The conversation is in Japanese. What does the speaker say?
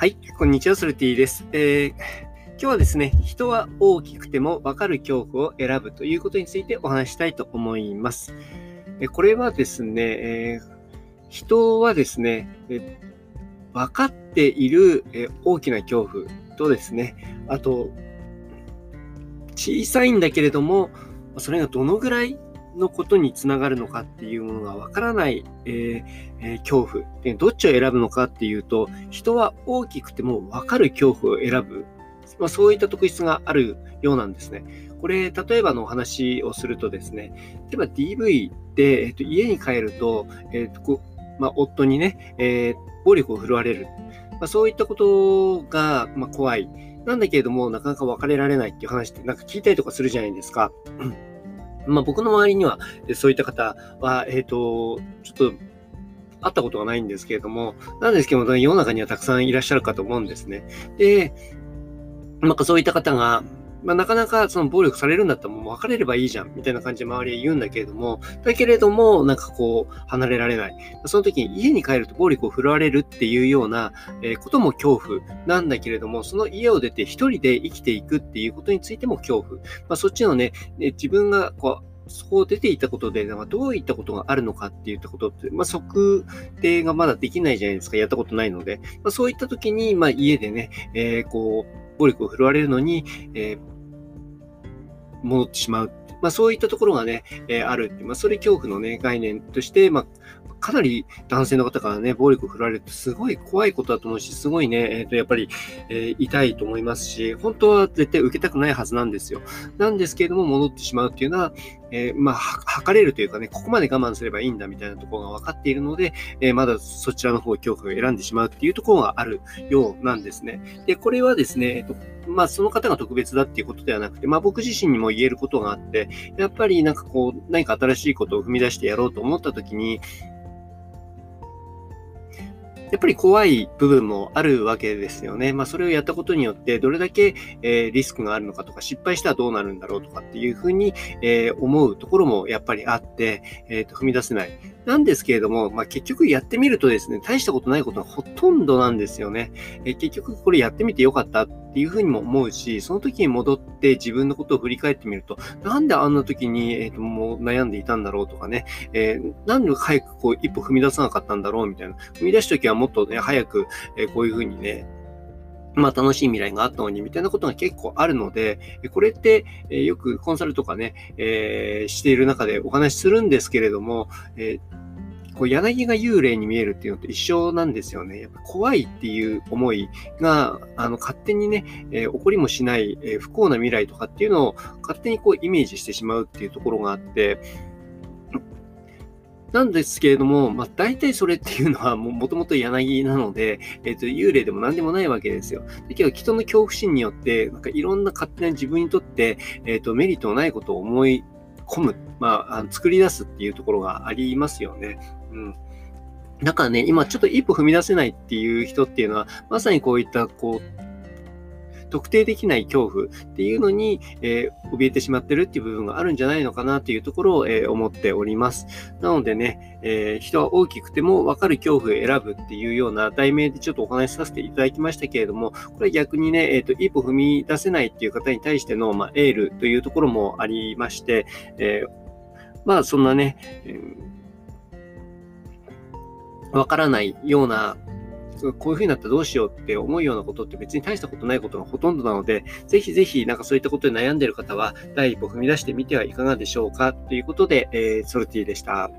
はい、こんにちは、ソルティです。えー、今日はですね、人は大きくても分かる恐怖を選ぶということについてお話したいと思います。えこれはですね、えー、人はですね、え分かっている、え大きな恐怖とですね、あと、小さいんだけれども、それがどのぐらいのことにつながるのかっていうものがわからない、えーえー、恐怖で。どっちを選ぶのかっていうと、人は大きくてもわかる恐怖を選ぶ。まあ、そういった特質があるようなんですね。これ、例えばのお話をするとですね、例えば DV で、えーと、家に帰ると、えーとこまあ、夫にね、えー、暴力を振るわれる。まあ、そういったことが、まあ、怖い。なんだけれども、なかなか別れられないっていう話ってなんか聞いたりとかするじゃないですか。まあ、僕の周りには、そういった方は、えっ、ー、と、ちょっと、会ったことがないんですけれども、なんですけども、世の中にはたくさんいらっしゃるかと思うんですね。で、なんかそういった方が、まあ、なかなかその暴力されるんだったらもう別れればいいじゃん、みたいな感じで周りは言うんだけれども、だけれども、なんかこう、離れられない。その時に家に帰ると暴力を振るわれるっていうような、えことも恐怖なんだけれども、その家を出て一人で生きていくっていうことについても恐怖。まあ、そっちのね、自分がこう、そこを出ていたことで、なんかどういったことがあるのかっていったことって、まあ、測定がまだできないじゃないですか。やったことないので。まあ、そういった時に、まあ、家でね、えー、こう、暴力を振るわれるのに、えー、戻ってしまう。まあ、そういったところがね、えー、あるって、まあ、それ恐怖のね、概念として、まあ、かなり男性の方からね、暴力を振られるってすごい怖いことだと思うし、すごいね、えっ、ー、と、やっぱり、えー、痛いと思いますし、本当は絶対受けたくないはずなんですよ。なんですけれども、戻ってしまうっていうのは、えー、まあ、測れるというかね、ここまで我慢すればいいんだみたいなところが分かっているので、えー、まだそちらの方を恐怖を選んでしまうっていうところがあるようなんですね。で、これはですね、えっと、まあ、その方が特別だっていうことではなくて、まあ、僕自身にも言えることがあって、やっぱりなんかこう、何か新しいことを踏み出してやろうと思った時に、やっぱり怖い部分もあるわけですよね。まあ、それをやったことによって、どれだけ、え、リスクがあるのかとか、失敗したらどうなるんだろうとかっていうふうに、え、思うところもやっぱりあって、えー、と踏み出せない。なんですけれども、まあ、結局やってみるとですね、大したことないことがほとんどなんですよね。え結局これやってみてよかったっていうふうにも思うし、その時に戻って自分のことを振り返ってみると、なんであんな時に、えー、ともう悩んでいたんだろうとかね、えー、なんで早くこう一歩踏み出さなかったんだろうみたいな。踏み出す時はもっとね、早く、えこういうふうにね、まあ楽しい未来があったのにみたいなことが結構あるので、これって、よくコンサルとかね、えー、している中でお話しするんですけれども、えー、こう柳が幽霊に見えるっていうのと一緒なんですよね。やっぱ怖いっていう思いが、あの、勝手にね、えー、起こりもしない、え不幸な未来とかっていうのを勝手にこうイメージしてしまうっていうところがあって、なんですけれども、まあ、大体それっていうのはも ともと柳なので、えっ、と、幽霊でも何でもないわけですよ。だけど、人の恐怖心によって、なんかいろんな勝手な自分にとって、えっ、と、メリットのないことを思い込む、まあ、あの作り出すっていうところがありますよね。うん。だからね、今ちょっと一歩踏み出せないっていう人っていうのは、まさにこういった、こう、特定できない恐怖っていうのに、えー、怯えてしまってるっていう部分があるんじゃないのかなっていうところを、えー、思っております。なのでね、えー、人は大きくても分かる恐怖を選ぶっていうような題名でちょっとお話しさせていただきましたけれども、これ逆にね、えっ、と、一歩踏み出せないっていう方に対しての、まあ、エールというところもありまして、えまあ、そんなね、えわからないようなこういう風になったらどうしようって思うようなことって別に大したことないことがほとんどなので、ぜひぜひなんかそういったことで悩んでいる方は、第一歩踏み出してみてはいかがでしょうかということで、えー、ソルティでした。